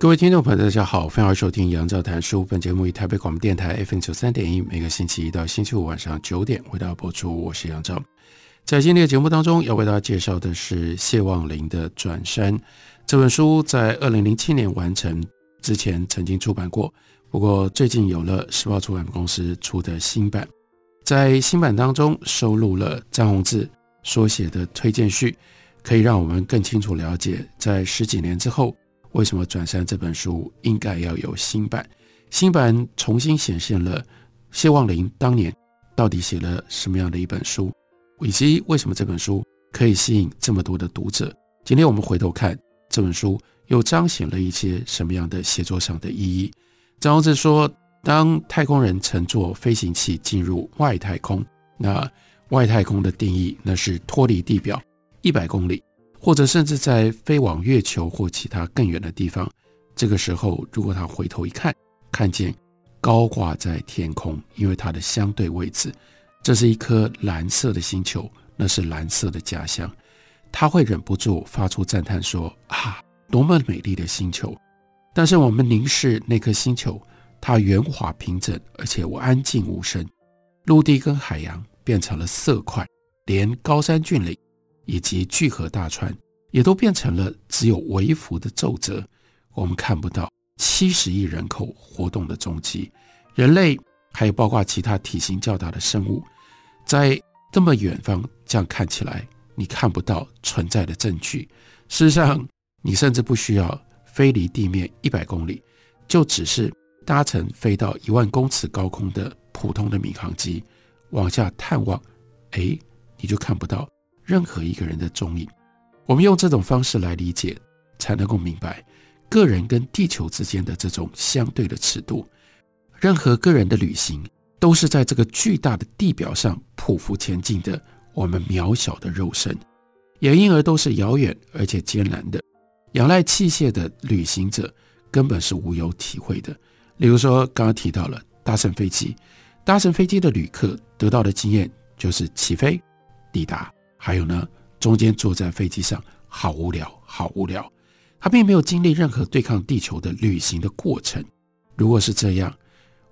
各位听众朋友，大家好，欢迎收听杨照谈书。本节目以台北广播电台 FM 九三点一，每个星期一到星期五晚上九点为大家播出。我是杨照。在今天的节目当中，要为大家介绍的是谢望林的《转山》这本书，在二零零七年完成之前曾经出版过，不过最近有了时报出版公司出的新版，在新版当中收录了张宏志所写的推荐序，可以让我们更清楚了解在十几年之后。为什么《转山》这本书应该要有新版？新版重新显现了谢望林当年到底写了什么样的一本书，以及为什么这本书可以吸引这么多的读者？今天我们回头看这本书，又彰显了一些什么样的写作上的意义？张宏志说，当太空人乘坐飞行器进入外太空，那外太空的定义，那是脱离地表一百公里。或者甚至在飞往月球或其他更远的地方，这个时候，如果他回头一看，看见高挂在天空，因为它的相对位置，这是一颗蓝色的星球，那是蓝色的家乡，他会忍不住发出赞叹说：“啊，多么美丽的星球！”但是我们凝视那颗星球，它圆滑平整，而且我安静无声，陆地跟海洋变成了色块，连高山峻岭。以及聚合大川也都变成了只有微幅的皱褶，我们看不到七十亿人口活动的踪迹。人类还有包括其他体型较大的生物，在这么远方这样看起来，你看不到存在的证据。事实上，你甚至不需要飞离地面一百公里，就只是搭乘飞到一万公尺高空的普通的民航机往下探望，哎，你就看不到。任何一个人的踪影，我们用这种方式来理解，才能够明白个人跟地球之间的这种相对的尺度。任何个人的旅行，都是在这个巨大的地表上匍匐前进的我们渺小的肉身，也因而都是遥远而且艰难的。仰赖器械的旅行者根本是无有体会的。例如说，刚刚提到了搭乘飞机，搭乘飞机的旅客得到的经验就是起飞、抵达。还有呢，中间坐在飞机上好无聊，好无聊。他并没有经历任何对抗地球的旅行的过程。如果是这样，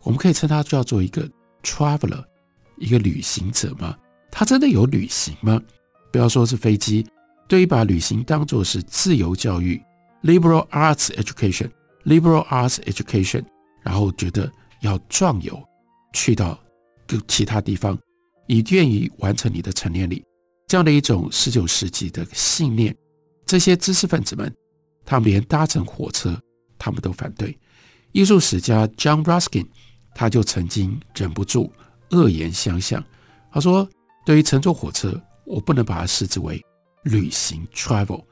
我们可以称他叫做一个 traveler，一个旅行者吗？他真的有旅行吗？不要说是飞机，对于把旅行当作是自由教育 （liberal arts education），liberal arts education，然后觉得要壮游，去到各其他地方，以便于完成你的成年礼。这样的一种十九世纪的信念，这些知识分子们，他们连搭乘火车，他们都反对。艺术史家 John Ruskin，他就曾经忍不住恶言相向。他说：“对于乘坐火车，我不能把它视之为旅行 （travel），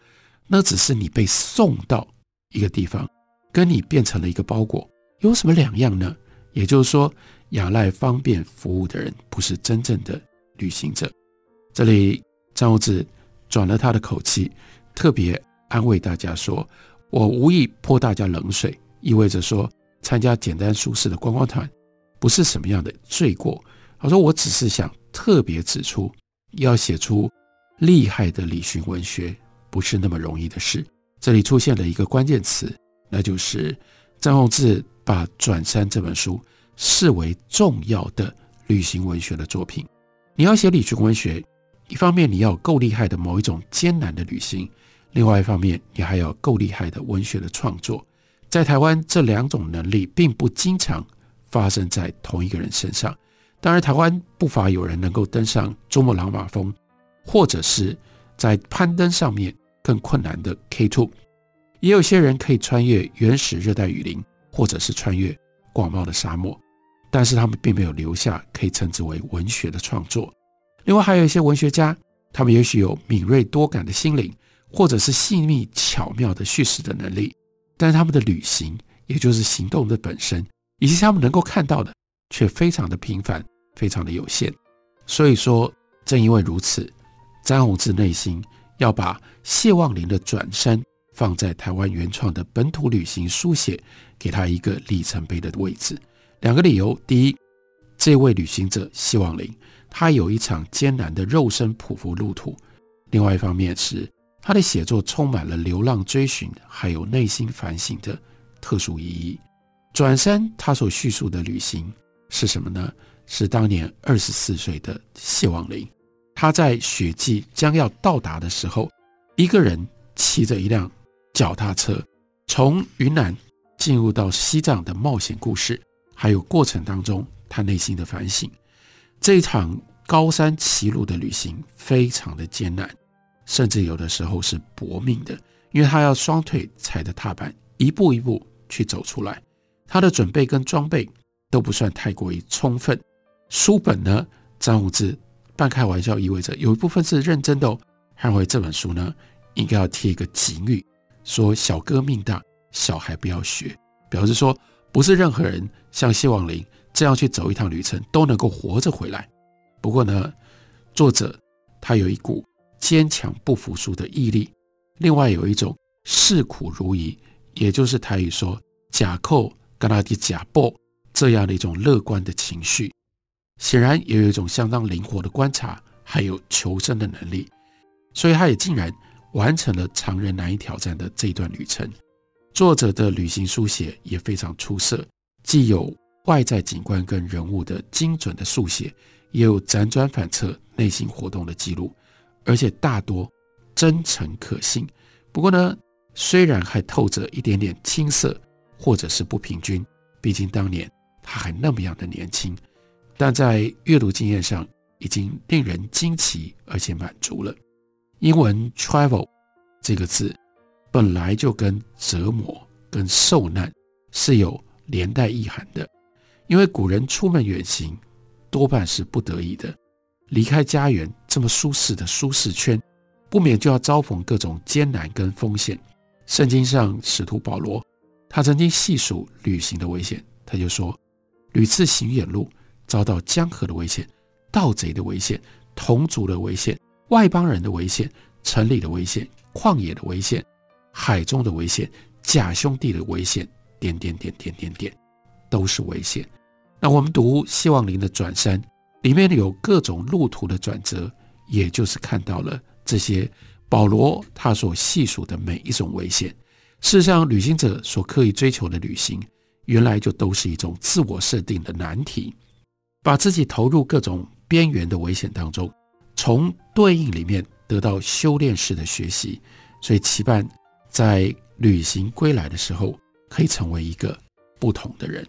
那只是你被送到一个地方，跟你变成了一个包裹，有什么两样呢？也就是说，仰赖方便服务的人，不是真正的旅行者。”这里。张宏志转了他的口气，特别安慰大家说：“我无意泼大家冷水，意味着说参加简单舒适的观光团不是什么样的罪过。”他说：“我只是想特别指出，要写出厉害的旅行文学不是那么容易的事。”这里出现了一个关键词，那就是张宏志把《转山》这本书视为重要的旅行文学的作品。你要写旅行文学。一方面你要够厉害的某一种艰难的旅行，另外一方面你还要够厉害的文学的创作。在台湾，这两种能力并不经常发生在同一个人身上。当然，台湾不乏有人能够登上珠穆朗玛峰，或者是在攀登上面更困难的 K two，也有些人可以穿越原始热带雨林，或者是穿越广袤的沙漠，但是他们并没有留下可以称之为文学的创作。另外还有一些文学家，他们也许有敏锐多感的心灵，或者是细腻巧妙的叙事的能力，但是他们的旅行，也就是行动的本身，以及他们能够看到的，却非常的平凡，非常的有限。所以说，正因为如此，詹宏志内心要把谢望林的转身放在台湾原创的本土旅行书写，给他一个里程碑的位置。两个理由：第一，这位旅行者谢望林，他有一场艰难的肉身匍匐路途；另外一方面是他的写作充满了流浪追寻，还有内心反省的特殊意义。转身，他所叙述的旅行是什么呢？是当年二十四岁的谢望林，他在雪季将要到达的时候，一个人骑着一辆脚踏车，从云南进入到西藏的冒险故事。还有过程当中，他内心的反省。这一场高山骑路的旅行非常的艰难，甚至有的时候是搏命的，因为他要双腿踩着踏板，一步一步去走出来。他的准备跟装备都不算太过于充分。书本呢，张宏志半开玩笑意味着有一部分是认真的哦。认为这本书呢，应该要贴一个警语，说小哥命大，小孩不要学，表示说。不是任何人像谢望林这样去走一趟旅程都能够活着回来。不过呢，作者他有一股坚强不服输的毅力，另外有一种视苦如夷，也就是台语说“假扣跟他的假报”这样的一种乐观的情绪。显然也有一种相当灵活的观察，还有求生的能力，所以他也竟然完成了常人难以挑战的这一段旅程。作者的旅行书写也非常出色，既有外在景观跟人物的精准的速写，也有辗转反侧内心活动的记录，而且大多真诚可信。不过呢，虽然还透着一点点青涩或者是不平均，毕竟当年他还那么样的年轻，但在阅读经验上已经令人惊奇而且满足了。英文 travel 这个字。本来就跟折磨、跟受难是有连带意涵的，因为古人出门远行多半是不得已的，离开家园这么舒适的舒适圈，不免就要遭逢各种艰难跟风险。圣经上使徒保罗，他曾经细数旅行的危险，他就说：屡次行远路，遭到江河的危险、盗贼的危险、同族的危险、外邦人的危险、城里的危险、旷野的危险。海中的危险，假兄弟的危险，点点点点点点，都是危险。那我们读希望林的转山，里面有各种路途的转折，也就是看到了这些保罗他所细数的每一种危险。事实上，旅行者所刻意追求的旅行，原来就都是一种自我设定的难题，把自己投入各种边缘的危险当中，从对应里面得到修炼式的学习，所以期盼。在旅行归来的时候，可以成为一个不同的人。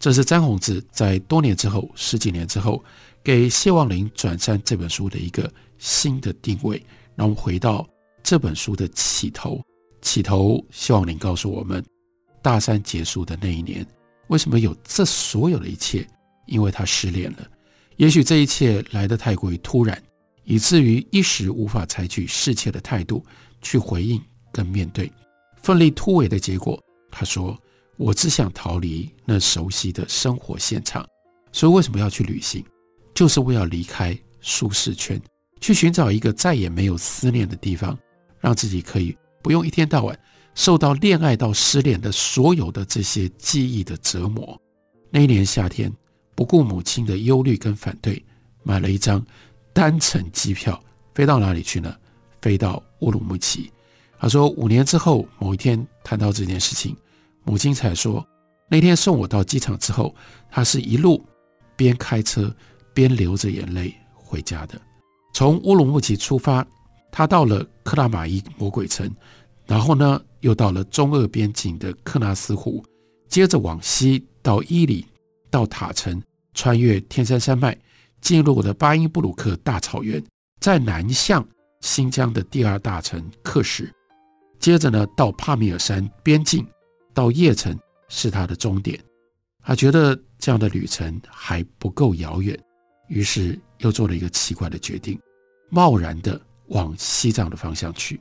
这是詹宏志在多年之后，十几年之后，给谢望林转山这本书的一个新的定位。让我们回到这本书的起头，起头谢望林告诉我们，大山结束的那一年，为什么有这所有的一切？因为他失恋了。也许这一切来得太过于突然，以至于一时无法采取适切的态度去回应。跟面对奋力突围的结果，他说：“我只想逃离那熟悉的生活现场。所以为什么要去旅行？就是为了离开舒适圈，去寻找一个再也没有思念的地方，让自己可以不用一天到晚受到恋爱到失恋的所有的这些记忆的折磨。”那一年夏天，不顾母亲的忧虑跟反对，买了一张单程机票，飞到哪里去呢？飞到乌鲁木齐。他说：“五年之后，某一天谈到这件事情，母亲才说，那天送我到机场之后，她是一路边开车边流着眼泪回家的。从乌鲁木齐出发，她到了克拉玛依魔鬼城，然后呢，又到了中俄边境的克纳斯湖，接着往西到伊犁，到塔城，穿越天山山脉，进入了巴音布鲁克大草原，再南向新疆的第二大城克什。”接着呢，到帕米尔山边境，到叶城是他的终点。他觉得这样的旅程还不够遥远，于是又做了一个奇怪的决定，贸然的往西藏的方向去。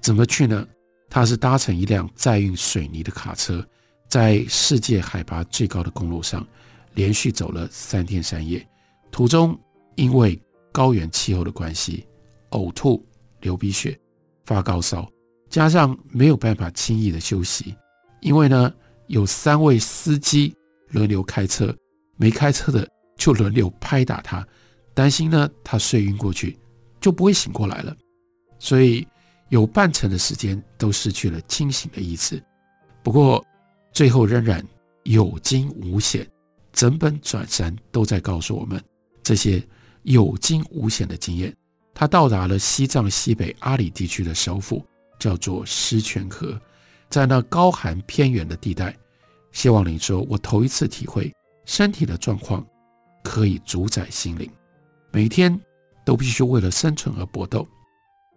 怎么去呢？他是搭乘一辆载运水泥的卡车，在世界海拔最高的公路上连续走了三天三夜。途中因为高原气候的关系，呕吐、流鼻血、发高烧，加上没有办法轻易的休息，因为呢有三位司机轮流开车，没开车的就轮流拍打他，担心呢他睡晕过去就不会醒过来了，所以。有半程的时间都失去了清醒的意识，不过最后仍然有惊无险。整本转山都在告诉我们这些有惊无险的经验。他到达了西藏西北阿里地区的首府，叫做狮泉河，在那高寒偏远的地带，谢旺霖说：“我头一次体会身体的状况可以主宰心灵，每天都必须为了生存而搏斗。”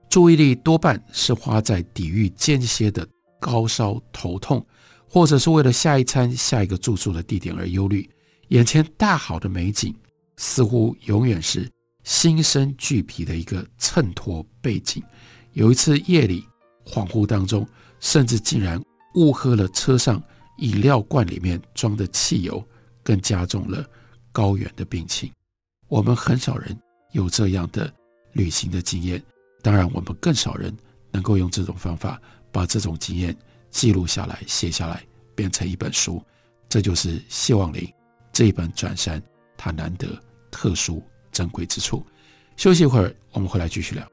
注意力多半是花在抵御间歇的高烧、头痛，或者是为了下一餐、下一个住宿的地点而忧虑。眼前大好的美景，似乎永远是心生惧疲的一个衬托背景。有一次夜里恍惚当中，甚至竟然误喝了车上饮料罐里面装的汽油，更加重了高原的病情。我们很少人有这样的旅行的经验。当然，我们更少人能够用这种方法把这种经验记录下来、写下来，变成一本书。这就是谢望林这一本转山它难得、特殊、珍贵之处。休息一会儿，我们回来继续聊。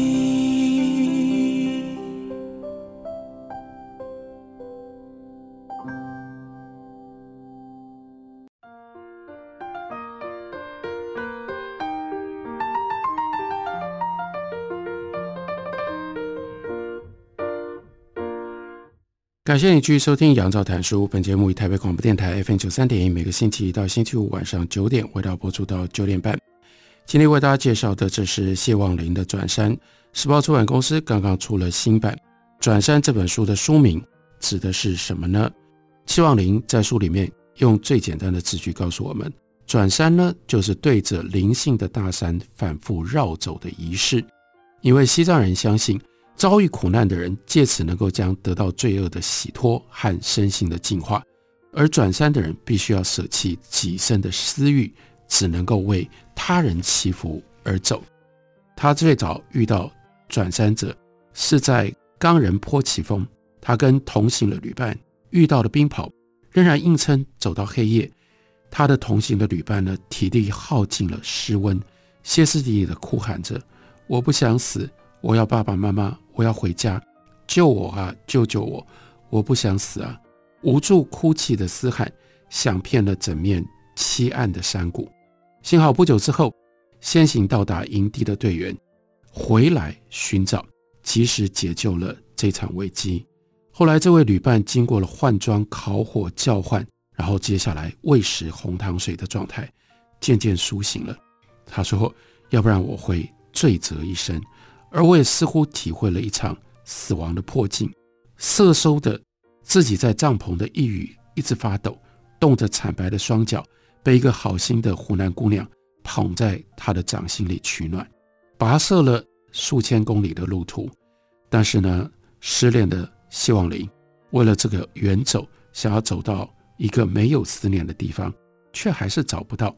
感谢你继续收听《杨照谈书》。本节目以台北广播电台 FM 九三点一，每个星期一到星期五晚上九点，为大家播出到九点半。今天为大家介绍的，这是谢望林的《转山》。时报出版公司刚刚出了新版《转山》这本书的书名指的是什么呢？谢望林在书里面用最简单的字句告诉我们：转山呢，就是对着灵性的大山反复绕走的仪式。因为西藏人相信。遭遇苦难的人，借此能够将得到罪恶的洗脱和身心的净化；而转山的人必须要舍弃己身的私欲，只能够为他人祈福而走。他最早遇到转山者是在冈仁波齐峰，他跟同行的旅伴遇到了冰雹，仍然硬撑走到黑夜。他的同行的旅伴呢，体力耗尽了，失温，歇斯底里的哭喊着：“我不想死。”我要爸爸妈妈，我要回家，救我啊，救救我！我不想死啊！无助哭泣的嘶喊响遍了整面漆暗的山谷。幸好不久之后，先行到达营地的队员回来寻找，及时解救了这场危机。后来，这位旅伴经过了换装、烤火、叫唤，然后接下来喂食红糖水的状态，渐渐苏醒了。他说：“要不然我会罪责一生。”而我也似乎体会了一场死亡的迫近，瑟缩的自己在帐篷的一隅一直发抖，冻着惨白的双脚，被一个好心的湖南姑娘捧在她的掌心里取暖。跋涉了数千公里的路途，但是呢，失恋的希望林为了这个远走，想要走到一个没有思念的地方，却还是找不到。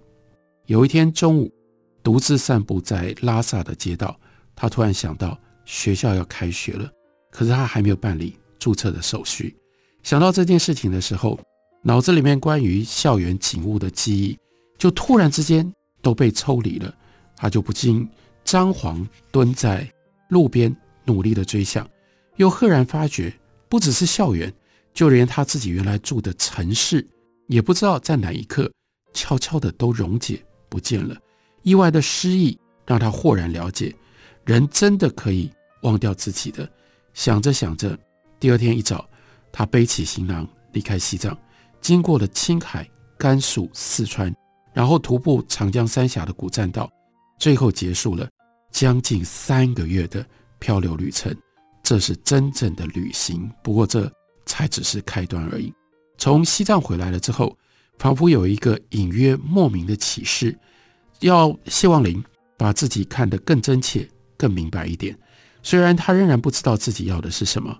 有一天中午，独自散步在拉萨的街道。他突然想到学校要开学了，可是他还没有办理注册的手续。想到这件事情的时候，脑子里面关于校园景物的记忆就突然之间都被抽离了。他就不禁张皇蹲在路边努力的追想，又赫然发觉，不只是校园，就连他自己原来住的城市，也不知道在哪一刻悄悄的都溶解不见了。意外的失忆让他豁然了解。人真的可以忘掉自己的。想着想着，第二天一早，他背起行囊离开西藏，经过了青海、甘肃、四川，然后徒步长江三峡的古栈道，最后结束了将近三个月的漂流旅程。这是真正的旅行，不过这才只是开端而已。从西藏回来了之后，仿佛有一个隐约莫名的启示，要谢望林把自己看得更真切、更明白一点。虽然他仍然不知道自己要的是什么，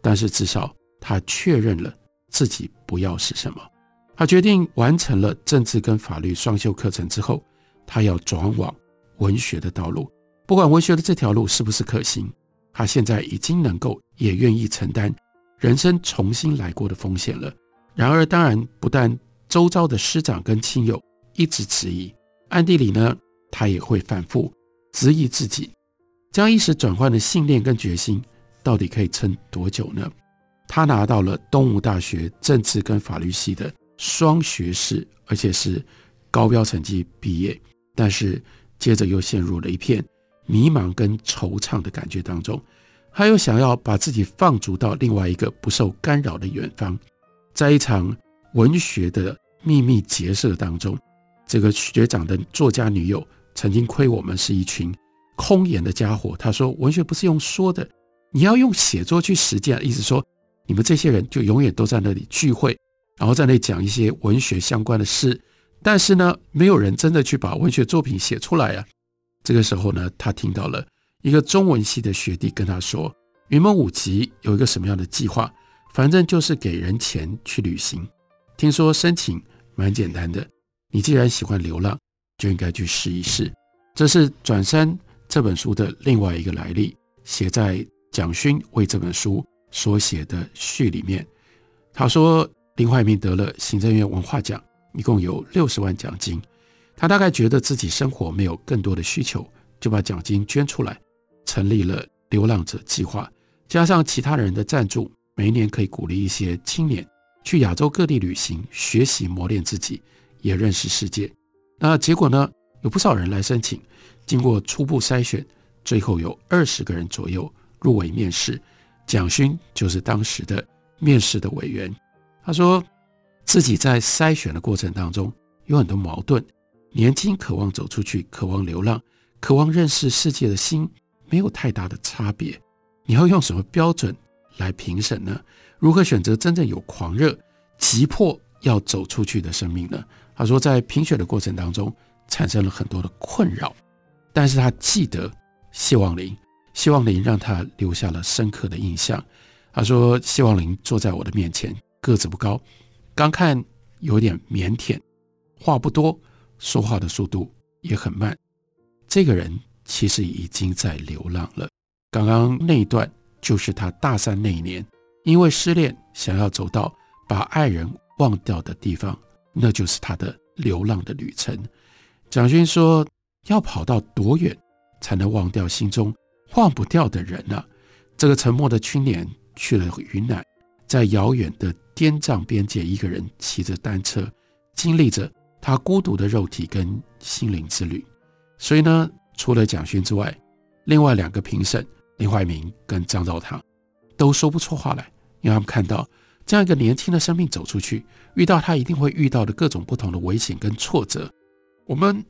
但是至少他确认了自己不要是什么。他决定完成了政治跟法律双修课程之后，他要转往文学的道路。不管文学的这条路是不是可行。他现在已经能够，也愿意承担人生重新来过的风险了。然而，当然不但周遭的师长跟亲友一直质疑，暗地里呢，他也会反复质疑自己，将意识转换的信念跟决心，到底可以撑多久呢？他拿到了东吴大学政治跟法律系的双学士，而且是高标成绩毕业，但是接着又陷入了一片。迷茫跟惆怅的感觉当中，还有想要把自己放逐到另外一个不受干扰的远方，在一场文学的秘密结社当中，这个学长的作家女友曾经亏我们是一群空言的家伙。他说：“文学不是用说的，你要用写作去实践。”意思说，你们这些人就永远都在那里聚会，然后在那里讲一些文学相关的事，但是呢，没有人真的去把文学作品写出来啊。这个时候呢，他听到了一个中文系的学弟跟他说：“云梦五集有一个什么样的计划？反正就是给人钱去旅行。听说申请蛮简单的。你既然喜欢流浪，就应该去试一试。”这是《转山》这本书的另外一个来历，写在蒋勋为这本书所写的序里面。他说，林怀民得了行政院文化奖，一共有六十万奖金。他大概觉得自己生活没有更多的需求，就把奖金捐出来，成立了流浪者计划，加上其他人的赞助，每一年可以鼓励一些青年去亚洲各地旅行，学习磨练自己，也认识世界。那结果呢？有不少人来申请，经过初步筛选，最后有二十个人左右入围面试。蒋勋就是当时的面试的委员。他说自己在筛选的过程当中有很多矛盾。年轻渴望走出去，渴望流浪，渴望认识世界的心没有太大的差别。你要用什么标准来评审呢？如何选择真正有狂热、急迫要走出去的生命呢？他说，在评选的过程当中产生了很多的困扰，但是他记得谢望林，谢望林让他留下了深刻的印象。他说，谢望林坐在我的面前，个子不高，刚看有点腼腆，话不多。说话的速度也很慢，这个人其实已经在流浪了。刚刚那一段就是他大三那一年，因为失恋想要走到把爱人忘掉的地方，那就是他的流浪的旅程。蒋勋说：“要跑到多远才能忘掉心中忘不掉的人呢？”这个沉默的青年去了云南，在遥远的滇藏边界，一个人骑着单车，经历着。他孤独的肉体跟心灵之旅，所以呢，除了蒋勋之外，另外两个评审林怀民跟张兆堂都说不出话来，因为他们看到这样一个年轻的生命走出去，遇到他一定会遇到的各种不同的危险跟挫折。我们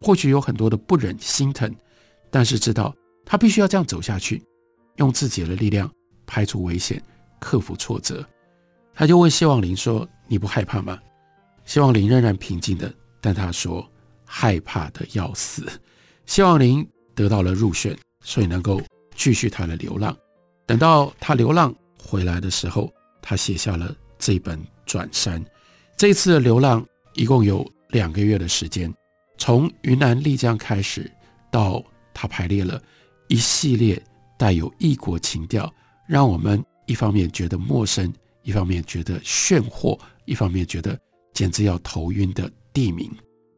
或许有很多的不忍心疼，但是知道他必须要这样走下去，用自己的力量排除危险，克服挫折。他就问谢望林说：“你不害怕吗？”谢望林仍然平静的，但他说害怕的要死。谢望林得到了入选，所以能够继续他的流浪。等到他流浪回来的时候，他写下了这本《转山》。这一次的流浪一共有两个月的时间，从云南丽江开始，到他排列了一系列带有异国情调，让我们一方面觉得陌生，一方面觉得炫惑，一方面觉得。简直要头晕的地名，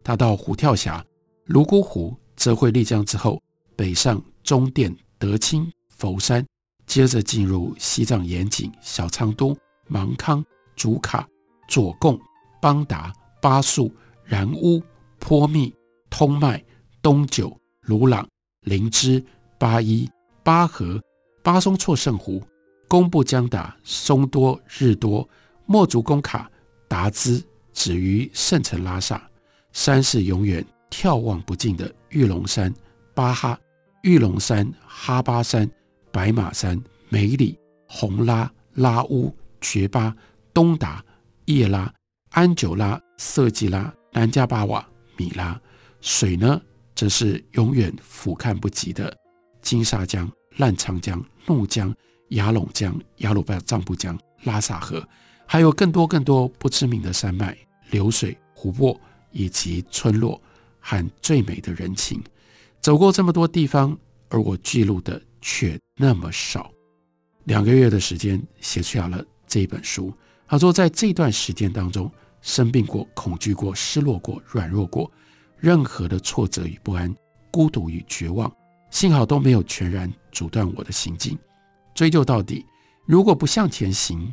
他到虎跳峡、泸沽湖、折回丽江之后，北上中甸、德清、佛山，接着进入西藏盐井、小仓都、芒康、竹卡、左贡、邦达、巴素、然乌、坡密、通麦、东九、鲁朗、灵芝、八一、巴河、巴松措圣湖、工布江达、松多、日多、墨竹工卡、达兹，止于圣城拉萨。山是永远眺望不尽的玉龙山、巴哈、玉龙山、哈巴山、白马山、梅里、洪拉、拉乌、觉巴、东达、叶拉、安久拉、色季拉、南迦巴瓦、米拉。水呢，则是永远俯瞰不及的金沙江、澜沧江、怒江、雅砻江、雅鲁藏布江、拉萨河，还有更多更多不知名的山脉、流水、湖泊。以及村落和最美的人情，走过这么多地方，而我记录的却那么少。两个月的时间写出来了这一本书。他说，在这段时间当中，生病过、恐惧过、失落过、软弱过，任何的挫折与不安、孤独与绝望，幸好都没有全然阻断我的行进。追究到底，如果不向前行，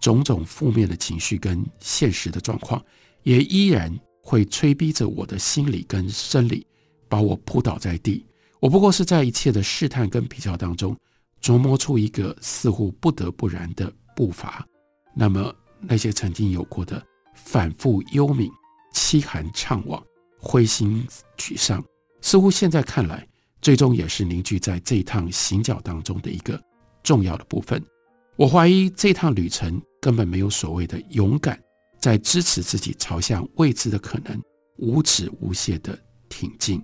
种种负面的情绪跟现实的状况，也依然。会催逼着我的心理跟生理，把我扑倒在地。我不过是在一切的试探跟比较当中，琢磨出一个似乎不得不然的步伐。那么那些曾经有过的反复幽冥、凄寒怅惘、灰心沮丧，似乎现在看来，最终也是凝聚在这一趟行脚当中的一个重要的部分。我怀疑这趟旅程根本没有所谓的勇敢。在支持自己朝向未知的可能，无止无歇的挺进，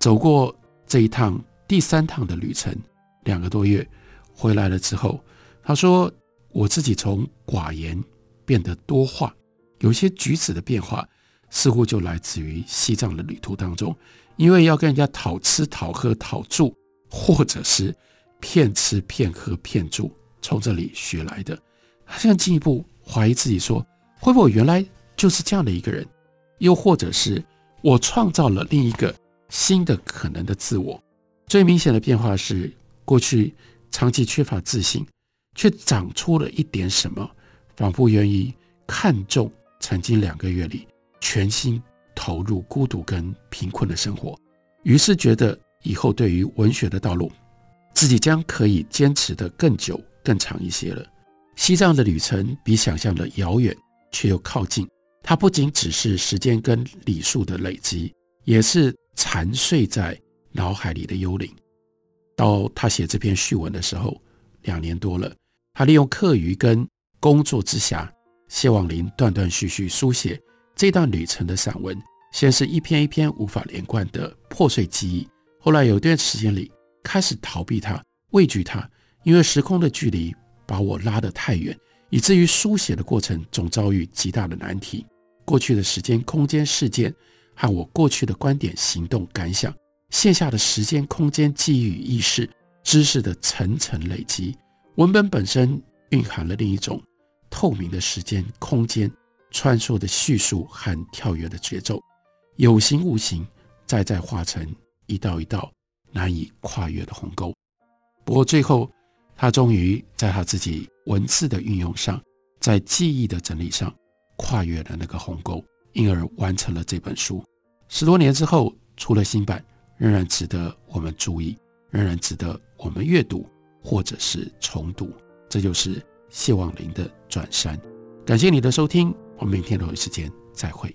走过这一趟第三趟的旅程，两个多月回来了之后，他说：“我自己从寡言变得多话，有些举止的变化，似乎就来自于西藏的旅途当中，因为要跟人家讨吃讨喝讨住，或者是骗吃骗喝骗住，从这里学来的。”他现在进一步怀疑自己说。会不会我原来就是这样的一个人？又或者是我创造了另一个新的可能的自我？最明显的变化是，过去长期缺乏自信，却长出了一点什么，仿佛愿意看重曾经两个月里全心投入孤独跟贫困的生活，于是觉得以后对于文学的道路，自己将可以坚持得更久、更长一些了。西藏的旅程比想象的遥远。却又靠近，它不仅只是时间跟里数的累积，也是残碎在脑海里的幽灵。到他写这篇序文的时候，两年多了，他利用课余跟工作之暇，谢望林断断续续书写这段旅程的散文，先是一篇一篇无法连贯的破碎记忆，后来有段时间里开始逃避它，畏惧它，因为时空的距离把我拉得太远。以至于书写的过程总遭遇极大的难题，过去的时间、空间、事件和我过去的观点、行动、感想，线下的时间、空间、记忆与意识、知识的层层累积，文本本身蕴含了另一种透明的时间、空间穿梭的叙述和跳跃的节奏，有形无形，再再化成一道一道难以跨越的鸿沟。不过最后，他终于在他自己。文字的运用上，在记忆的整理上，跨越了那个鸿沟，因而完成了这本书。十多年之后出了新版，仍然值得我们注意，仍然值得我们阅读或者是重读。这就是谢望林的《转山》。感谢你的收听，我们明天同一时间再会。